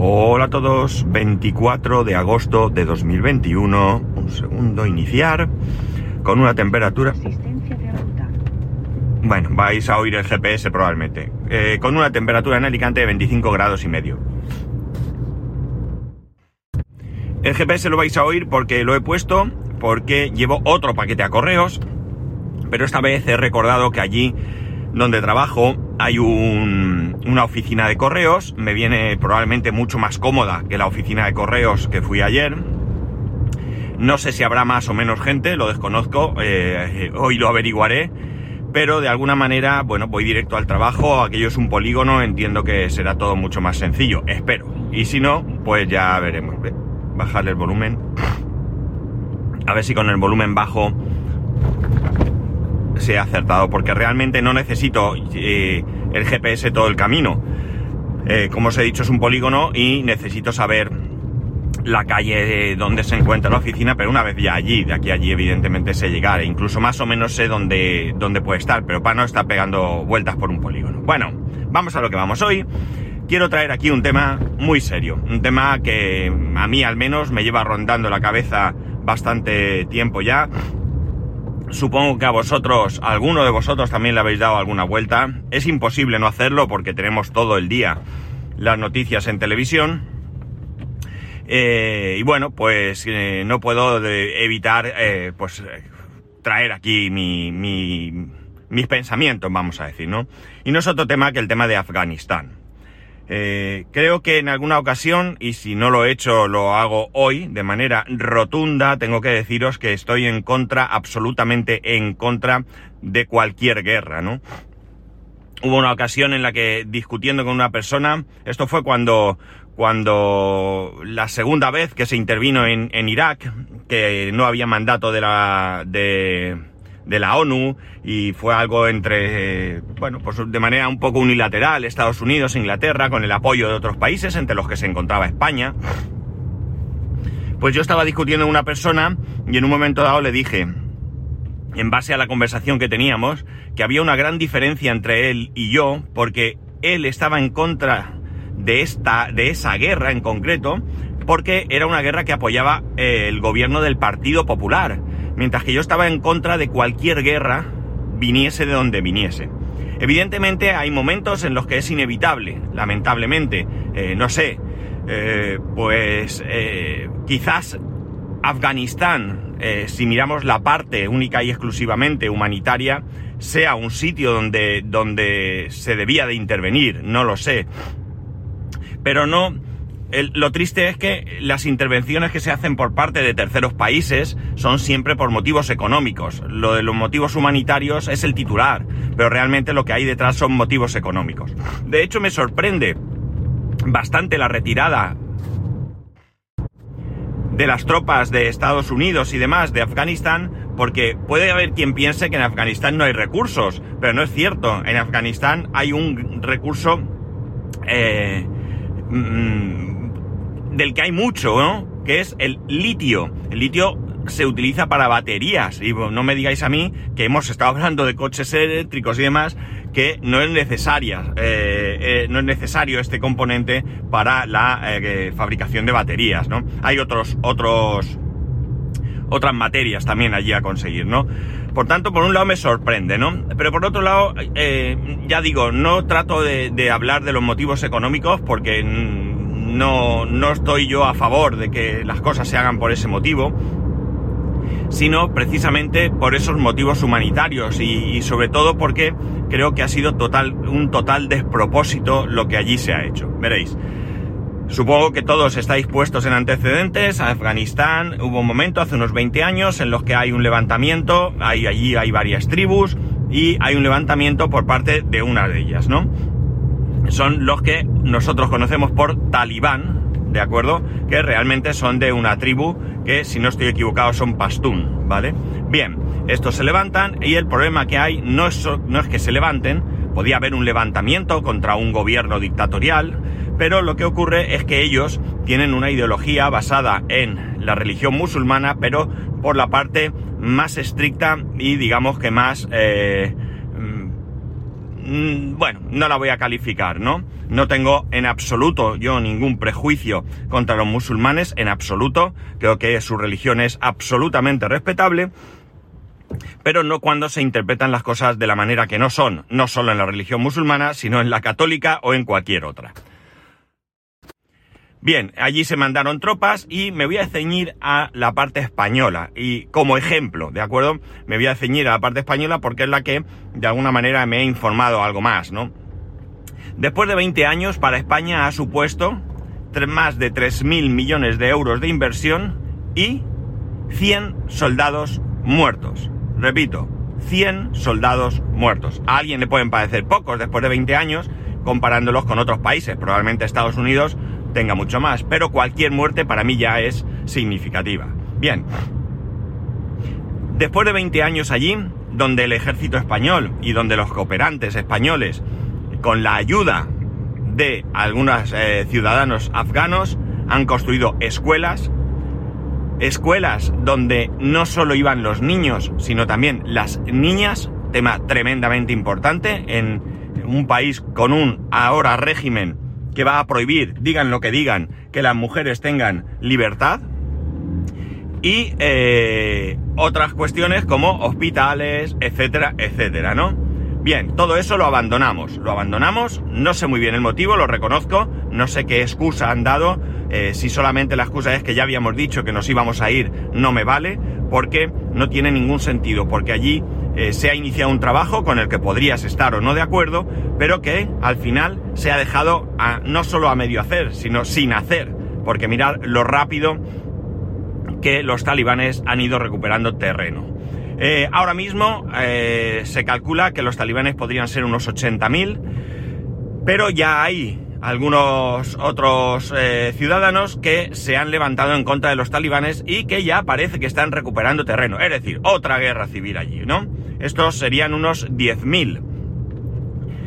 Hola a todos, 24 de agosto de 2021, un segundo, iniciar, con una temperatura... Bueno, vais a oír el GPS probablemente, eh, con una temperatura en Alicante de 25 grados y medio. El GPS lo vais a oír porque lo he puesto, porque llevo otro paquete a correos, pero esta vez he recordado que allí donde trabajo hay una oficina de correos, me viene probablemente mucho más cómoda que la oficina de correos que fui ayer. No sé si habrá más o menos gente, lo desconozco, eh, hoy lo averiguaré, pero de alguna manera, bueno, voy directo al trabajo, aquello es un polígono, entiendo que será todo mucho más sencillo, espero. Y si no, pues ya veremos. Bajarle el volumen. A ver si con el volumen bajo se ha acertado, porque realmente no necesito eh, el GPS todo el camino. Eh, como os he dicho, es un polígono y necesito saber la calle donde se encuentra la oficina, pero una vez ya allí, de aquí a allí evidentemente sé llegar, e incluso más o menos sé dónde, dónde puede estar, pero para no estar pegando vueltas por un polígono. Bueno, vamos a lo que vamos hoy. Quiero traer aquí un tema muy serio, un tema que a mí al menos me lleva rondando la cabeza bastante tiempo ya, Supongo que a vosotros, a alguno de vosotros también le habéis dado alguna vuelta. Es imposible no hacerlo porque tenemos todo el día las noticias en televisión. Eh, y bueno, pues eh, no puedo evitar eh, pues traer aquí mi, mis pensamientos, vamos a decir, ¿no? Y no es otro tema que el tema de Afganistán. Eh, creo que en alguna ocasión, y si no lo he hecho, lo hago hoy de manera rotunda, tengo que deciros que estoy en contra, absolutamente en contra de cualquier guerra, ¿no? Hubo una ocasión en la que discutiendo con una persona, esto fue cuando, cuando la segunda vez que se intervino en, en Irak, que no había mandato de la, de, de la ONU y fue algo entre, bueno, pues de manera un poco unilateral, Estados Unidos, Inglaterra, con el apoyo de otros países, entre los que se encontraba España. Pues yo estaba discutiendo con una persona y en un momento dado le dije, en base a la conversación que teníamos, que había una gran diferencia entre él y yo, porque él estaba en contra de esta, de esa guerra en concreto, porque era una guerra que apoyaba eh, el gobierno del Partido Popular mientras que yo estaba en contra de cualquier guerra, viniese de donde viniese. Evidentemente hay momentos en los que es inevitable, lamentablemente, eh, no sé, eh, pues eh, quizás Afganistán, si miramos la parte única y exclusivamente humanitaria, sea un sitio donde, donde se debía de intervenir, no lo sé. Pero no, lo triste es que las intervenciones que se hacen por parte de terceros países son siempre por motivos económicos. Lo de los motivos humanitarios es el titular, pero realmente lo que hay detrás son motivos económicos. De hecho, me sorprende bastante la retirada de las tropas de Estados Unidos y demás de Afganistán, porque puede haber quien piense que en Afganistán no hay recursos, pero no es cierto. En Afganistán hay un recurso eh, mm, del que hay mucho, ¿no? Que es el litio. El litio se utiliza para baterías. Y no me digáis a mí que hemos estado hablando de coches eléctricos y demás, que no es necesaria, eh, eh, no es necesario este componente para la eh, fabricación de baterías, ¿no? Hay otros, otros, otras materias también allí a conseguir, ¿no? Por tanto, por un lado me sorprende, ¿no? Pero por otro lado, ya digo, no trato de, de hablar de los motivos económicos porque no, no estoy yo a favor de que las cosas se hagan por ese motivo, sino precisamente por esos motivos humanitarios y, sobre todo porque creo que ha sido total, un total despropósito lo que allí se ha hecho. Veréis. Supongo que todos estáis puestos en antecedentes. Afganistán hubo un momento, hace unos 20 años, en los que hay un levantamiento, hay, allí hay varias tribus y hay un levantamiento por parte de una de ellas, ¿no? Son los que nosotros conocemos por talibán, ¿de acuerdo? Que realmente son de una tribu que, si no estoy equivocado, son pastún, ¿vale? Bien, estos se levantan y el problema que hay no es, no es que se levanten, podía haber un levantamiento contra un gobierno dictatorial, pero lo que ocurre es que ellos tienen una ideología basada en la religión musulmana, pero por la parte más estricta y digamos que más... Eh, bueno, no la voy a calificar, ¿no? No tengo en absoluto yo ningún prejuicio contra los musulmanes, en absoluto. Creo que su religión es absolutamente respetable pero no cuando se interpretan las cosas de la manera que no son, no solo en la religión musulmana, sino en la católica o en cualquier otra. Bien, allí se mandaron tropas y me voy a ceñir a la parte española. Y como ejemplo, ¿de acuerdo? Me voy a ceñir a la parte española porque es la que de alguna manera me ha informado algo más, ¿no? Después de 20 años, para España ha supuesto más de 3.000 millones de euros de inversión y 100 soldados muertos. Repito, 100 soldados muertos. A alguien le pueden parecer pocos después de 20 años comparándolos con otros países. Probablemente Estados Unidos tenga mucho más, pero cualquier muerte para mí ya es significativa. Bien, después de 20 años allí, donde el ejército español y donde los cooperantes españoles, con la ayuda de algunos eh, ciudadanos afganos, han construido escuelas, escuelas donde no solo iban los niños, sino también las niñas, tema tremendamente importante en un país con un ahora régimen que va a prohibir, digan lo que digan, que las mujeres tengan libertad. Y eh, otras cuestiones como hospitales, etcétera, etcétera, ¿no? Bien, todo eso lo abandonamos, lo abandonamos, no sé muy bien el motivo, lo reconozco, no sé qué excusa han dado, eh, si solamente la excusa es que ya habíamos dicho que nos íbamos a ir, no me vale, porque no tiene ningún sentido, porque allí eh, se ha iniciado un trabajo con el que podrías estar o no de acuerdo, pero que al final se ha dejado no solo a medio hacer, sino sin hacer, porque mirar lo rápido que los talibanes han ido recuperando terreno. Eh, ahora mismo se calcula que los talibanes podrían ser unos 80.000, pero ya hay algunos otros eh, ciudadanos que se han levantado en contra de los talibanes y que ya parece que están recuperando terreno. Es decir, otra guerra civil allí, ¿no? Estos serían unos 10.000.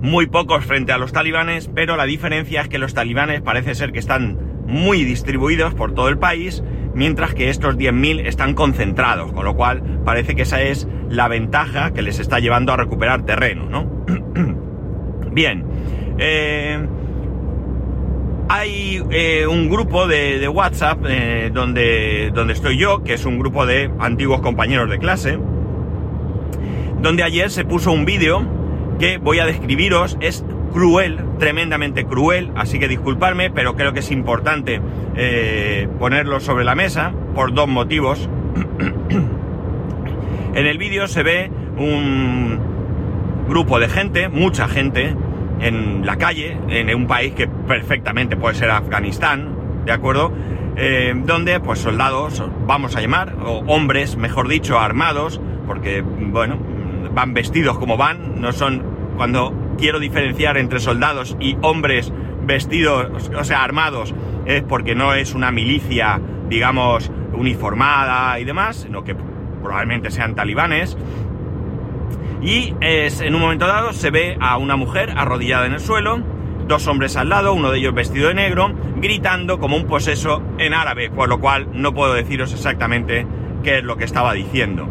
Muy pocos frente a los talibanes, pero la diferencia es que los talibanes parece ser que están muy distribuidos por todo el país, mientras que estos 10.000 están concentrados, con lo cual parece que esa es la ventaja que les está llevando a recuperar terreno, ¿no? Bien. Eh, hay eh, un grupo de, WhatsApp eh, donde, donde estoy yo, que es un grupo de antiguos compañeros de clase, donde ayer se puso un vídeo que voy a describiros, es cruel, tremendamente cruel, así que disculparme, pero creo que es importante eh, ponerlo sobre la mesa por dos motivos. en el vídeo se ve un grupo de gente, mucha gente, en la calle, en un país que perfectamente puede ser Afganistán, ¿de acuerdo? Eh, donde pues soldados, vamos a llamar, o hombres, mejor dicho, armados, porque, bueno, van vestidos como van, no son, cuando quiero diferenciar entre soldados y hombres vestidos, o sea, armados, es porque no es una milicia, digamos, uniformada y demás, sino que probablemente sean talibanes, y es, en un momento dado se ve a una mujer arrodillada en el suelo, dos hombres al lado, uno de ellos vestido de negro, gritando como un poseso en árabe, por lo cual no puedo deciros exactamente qué es lo que estaba diciendo.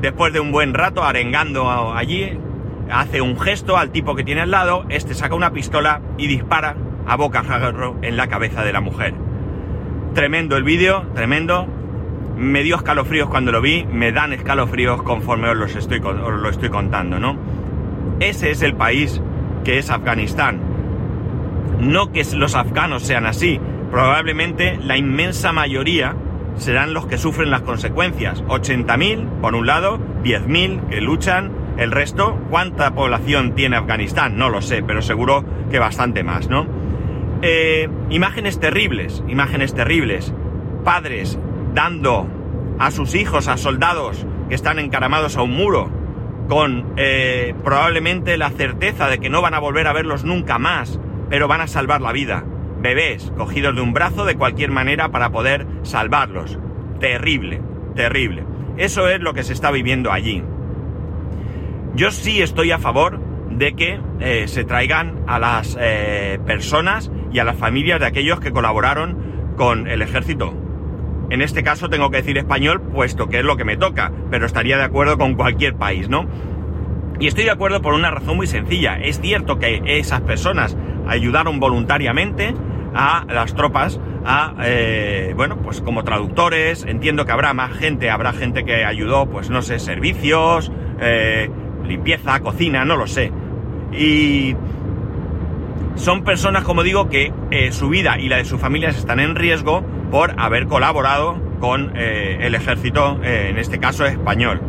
Después de un buen rato arengando allí, hace un gesto al tipo que tiene al lado, este saca una pistola y dispara a boca en la cabeza de la mujer. Tremendo el vídeo, tremendo, me dio escalofríos cuando lo vi, me dan escalofríos conforme os, los estoy, lo estoy contando, ¿no? Ese es el país que es Afganistán. No que los afganos sean así, probablemente la inmensa mayoría serán los que sufren las consecuencias. 80.000 por un lado, 10.000 que luchan, el resto, ¿cuánta población tiene Afganistán? No lo sé, pero seguro que bastante más, ¿no? Eh, imágenes terribles, imágenes terribles. Padres dando a sus hijos, a soldados que están encaramados a un muro, con eh, probablemente la certeza de que no van a volver a verlos nunca más, pero van a salvar la vida. Bebés cogidos de un brazo de cualquier manera para poder salvarlos. Terrible, terrible. Eso es lo que se está viviendo allí. Yo sí estoy a favor de que eh, se traigan a las eh, personas y a las familias de aquellos que colaboraron con el ejército en este caso tengo que decir español, puesto que es lo que me toca, pero estaría de acuerdo con cualquier país, ¿no? Y estoy de acuerdo por una razón muy sencilla. Es cierto que esas personas ayudaron voluntariamente a las tropas a, eh, bueno, pues como traductores, entiendo que habrá más gente, habrá gente que ayudó, pues no sé, servicios, eh, limpieza, cocina, no lo sé. Y son personas, como digo, que eh, su vida y la de sus familias están en riesgo por haber colaborado con el ejército, en este caso español.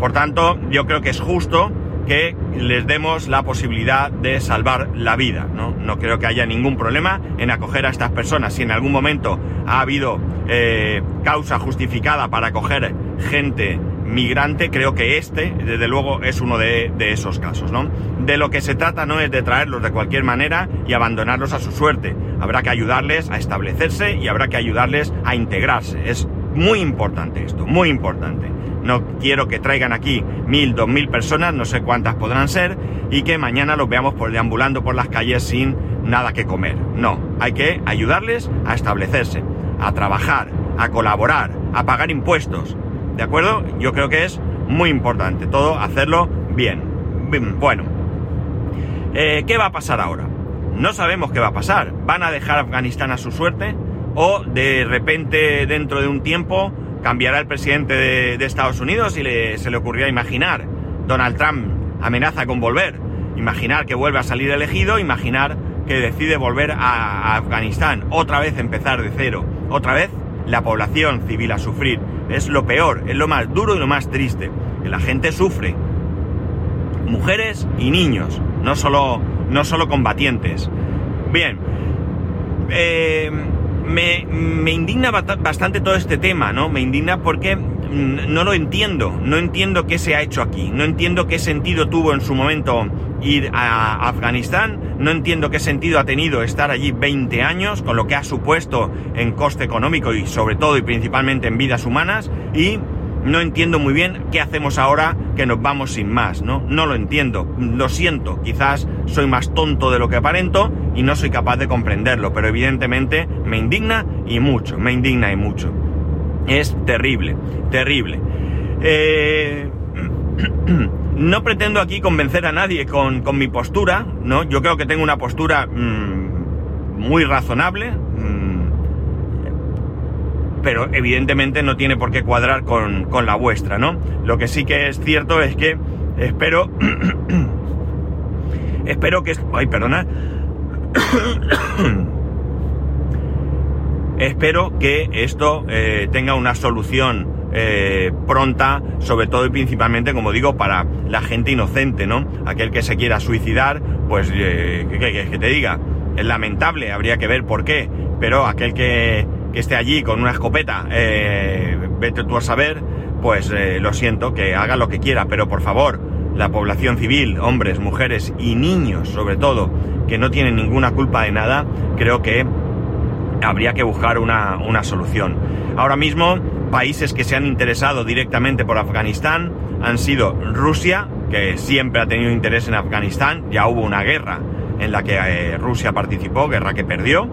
Por tanto, yo creo que es justo que les demos la posibilidad de salvar la vida. ¿no? no creo que haya ningún problema en acoger a estas personas. Si en algún momento ha habido eh, causa justificada para acoger gente migrante, creo que este, desde luego, es uno de, de, esos casos, ¿no? De lo que se trata no es de traerlos de cualquier manera y abandonarlos a su suerte. Habrá que ayudarles a establecerse y habrá que ayudarles a integrarse. Es muy importante esto, muy importante. No quiero que traigan aquí mil, dos mil personas, no sé cuántas podrán ser, y que mañana los veamos por deambulando por las calles sin nada que comer. No, hay que ayudarles a establecerse, a trabajar, a colaborar, a pagar impuestos. ¿De acuerdo? Yo creo que es muy importante todo hacerlo bien. Bueno, eh, ¿qué va a pasar ahora? No sabemos qué va a pasar. ¿Van a dejar Afganistán a su suerte? ¿O de repente, dentro de un tiempo, cambiará el presidente de, Estados Unidos y se le ocurrirá imaginar. Donald Trump amenaza con volver. Imaginar que vuelve a salir elegido, imaginar que decide volver a, Afganistán, otra vez empezar de cero, otra vez la población civil a sufrir. Es lo peor, es lo más duro y lo más triste, que la gente sufre. Mujeres y niños, no solo, no solo combatientes. Bien, eh, me, indigna bastante todo este tema, ¿no? Me indigna porque no lo entiendo, no entiendo qué se ha hecho aquí, no entiendo qué sentido tuvo en su momento ir a Afganistán, no entiendo qué sentido ha tenido estar allí 20 años, con lo que ha supuesto en coste económico y sobre todo y principalmente en vidas humanas, y no entiendo muy bien qué hacemos ahora que nos vamos sin más, ¿no? No lo entiendo, lo siento, quizás soy más tonto de lo que aparento y no soy capaz de comprenderlo, pero evidentemente me indigna y mucho, me indigna y mucho. Es terrible, terrible. Eh, no pretendo aquí convencer a nadie con, mi postura, ¿no? Yo creo que tengo una postura mm, muy razonable, pero evidentemente no tiene por qué cuadrar con, la vuestra, ¿no? Lo que sí que es cierto es que espero... espero que... Ay, perdona. espero que esto eh, tenga una solución eh, pronta, sobre todo y principalmente, como digo, para la gente inocente, ¿no? Aquel que se quiera suicidar, pues, eh, que te diga, es lamentable, habría que ver por qué, pero aquel que que esté allí con una escopeta, eh, vete tú a saber, pues lo siento, que haga lo que quiera, pero por favor, la población civil, hombres, mujeres y niños sobre todo, que no tienen ninguna culpa de nada, creo que habría que buscar una, una solución. Ahora mismo, países que se han interesado directamente por Afganistán han sido Rusia, que siempre ha tenido interés en Afganistán, ya hubo una guerra en la que eh, Rusia participó, guerra que perdió,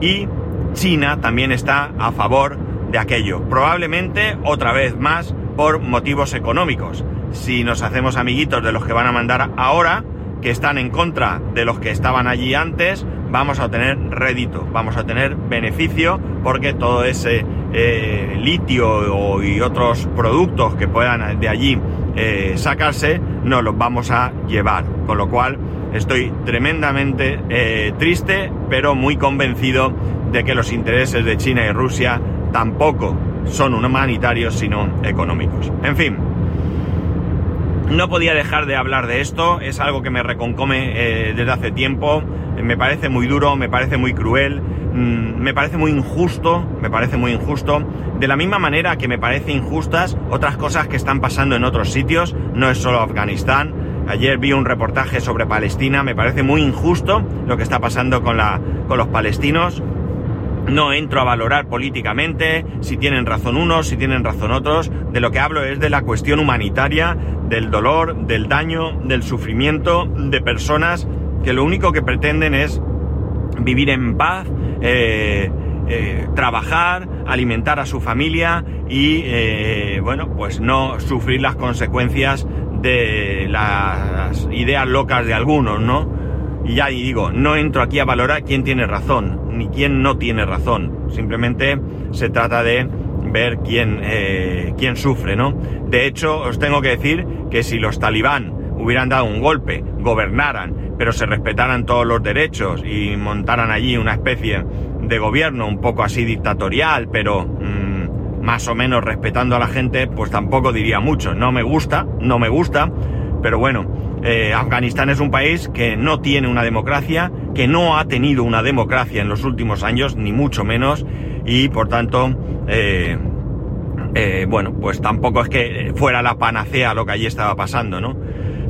y China también está a favor de aquello. Probablemente otra vez más por motivos económicos. Si nos hacemos amiguitos de los que van a mandar ahora, que están en contra de los que estaban allí antes, vamos a tener rédito, vamos a tener beneficio porque todo ese eh, litio y otros productos que puedan de allí eh, sacarse nos los vamos a llevar. Con lo cual estoy tremendamente eh, triste, pero muy convencido de que los intereses de China y Rusia tampoco son humanitarios, sino económicos. En fin, no podía dejar de hablar de esto, es algo que me reconcome eh, desde hace tiempo, me parece muy duro, me parece muy cruel, mm, me parece muy injusto, me parece muy injusto, de la misma manera que me parece injustas otras cosas que están pasando en otros sitios, no es solo Afganistán, ayer vi un reportaje sobre Palestina, me parece muy injusto lo que está pasando con, la, con los palestinos, no entro a valorar políticamente si tienen razón unos, si tienen razón otros. De lo que hablo es de la cuestión humanitaria, del dolor, del daño, del sufrimiento de personas que lo único que pretenden es vivir en paz, eh, eh, trabajar, alimentar a su familia y, eh, bueno, pues no sufrir las consecuencias de las ideas locas de algunos, ¿no? Y ya digo, no entro aquí a valorar quién tiene razón, ni quién no tiene razón. Simplemente se trata de ver quién, eh, quién sufre, ¿no? De hecho, os tengo que decir que si los talibán hubieran dado un golpe, gobernaran, pero se respetaran todos los derechos y montaran allí una especie de gobierno un poco así dictatorial, pero mmm, más o menos respetando a la gente, pues tampoco diría mucho. No me gusta, no me gusta, pero bueno, eh, Afganistán es un país que no tiene una democracia, que no ha tenido una democracia en los últimos años, ni mucho menos, y por tanto, eh, eh, bueno, pues tampoco es que fuera la panacea lo que allí estaba pasando, ¿no?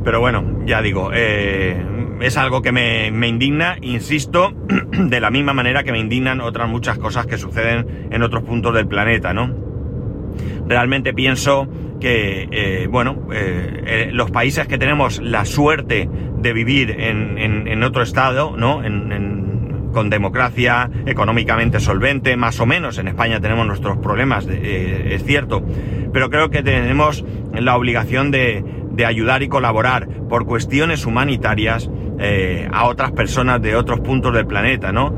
Pero bueno, ya digo, es algo que me, me, indigna, insisto, de la misma manera que me indignan otras muchas cosas que suceden en otros puntos del planeta, ¿no? Realmente pienso que, eh, bueno, eh, eh, los países que tenemos la suerte de vivir en, otro estado, ¿no? En, con democracia económicamente solvente, más o menos. En España tenemos nuestros problemas, es cierto, pero creo que tenemos la obligación de, de ayudar y colaborar por cuestiones humanitarias a otras personas de otros puntos del planeta, ¿no?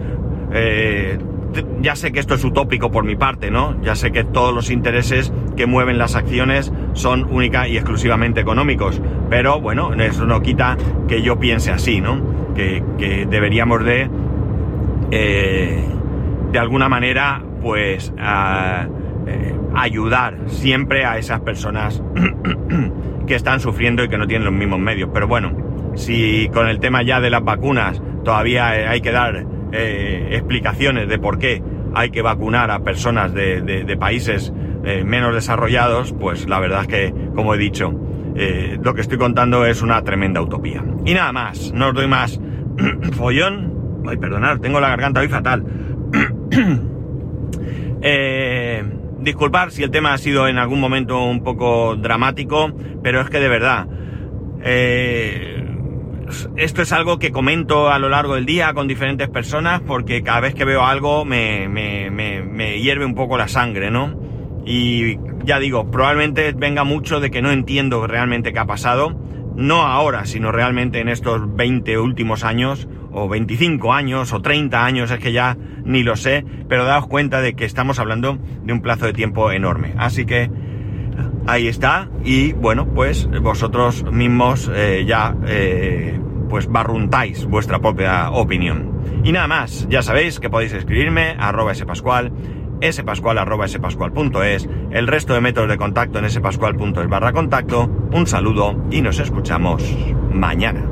Ya sé que esto es utópico por mi parte, ¿no? Ya sé que todos los intereses que mueven las acciones son única y exclusivamente económicos, pero bueno, eso no quita que yo piense así, ¿no? Que, deberíamos de, eh, de alguna manera, pues, eh, ayudar siempre a esas personas que están sufriendo y que no tienen los mismos medios. Pero bueno, si con el tema ya de las vacunas todavía hay que dar eh, explicaciones de por qué hay que vacunar a personas de, países eh, menos desarrollados, pues la verdad es que, como he dicho, eh, lo que estoy contando es una tremenda utopía. Y nada más, no os doy más follón. Ay, perdonad, tengo la garganta hoy fatal. eh, disculpar si el tema ha sido en algún momento un poco dramático, pero es que de verdad, esto es algo que comento a lo largo del día con diferentes personas porque cada vez que veo algo me, hierve un poco la sangre, ¿no? Y ya digo, probablemente venga mucho de que no entiendo realmente qué ha pasado, no ahora, sino realmente en estos 20 últimos años, o 25 años, o 30 años, es que ya ni lo sé, pero daos cuenta de que estamos hablando de un plazo de tiempo enorme. Así que ahí está, y bueno, pues vosotros mismos eh, ya eh, pues barruntáis vuestra propia opinión. Y nada más, ya sabéis que podéis escribirme a arroba spascual, spascual arroba spascual.es, el resto de métodos de contacto en spascual.es barra contacto. Un saludo y nos escuchamos mañana.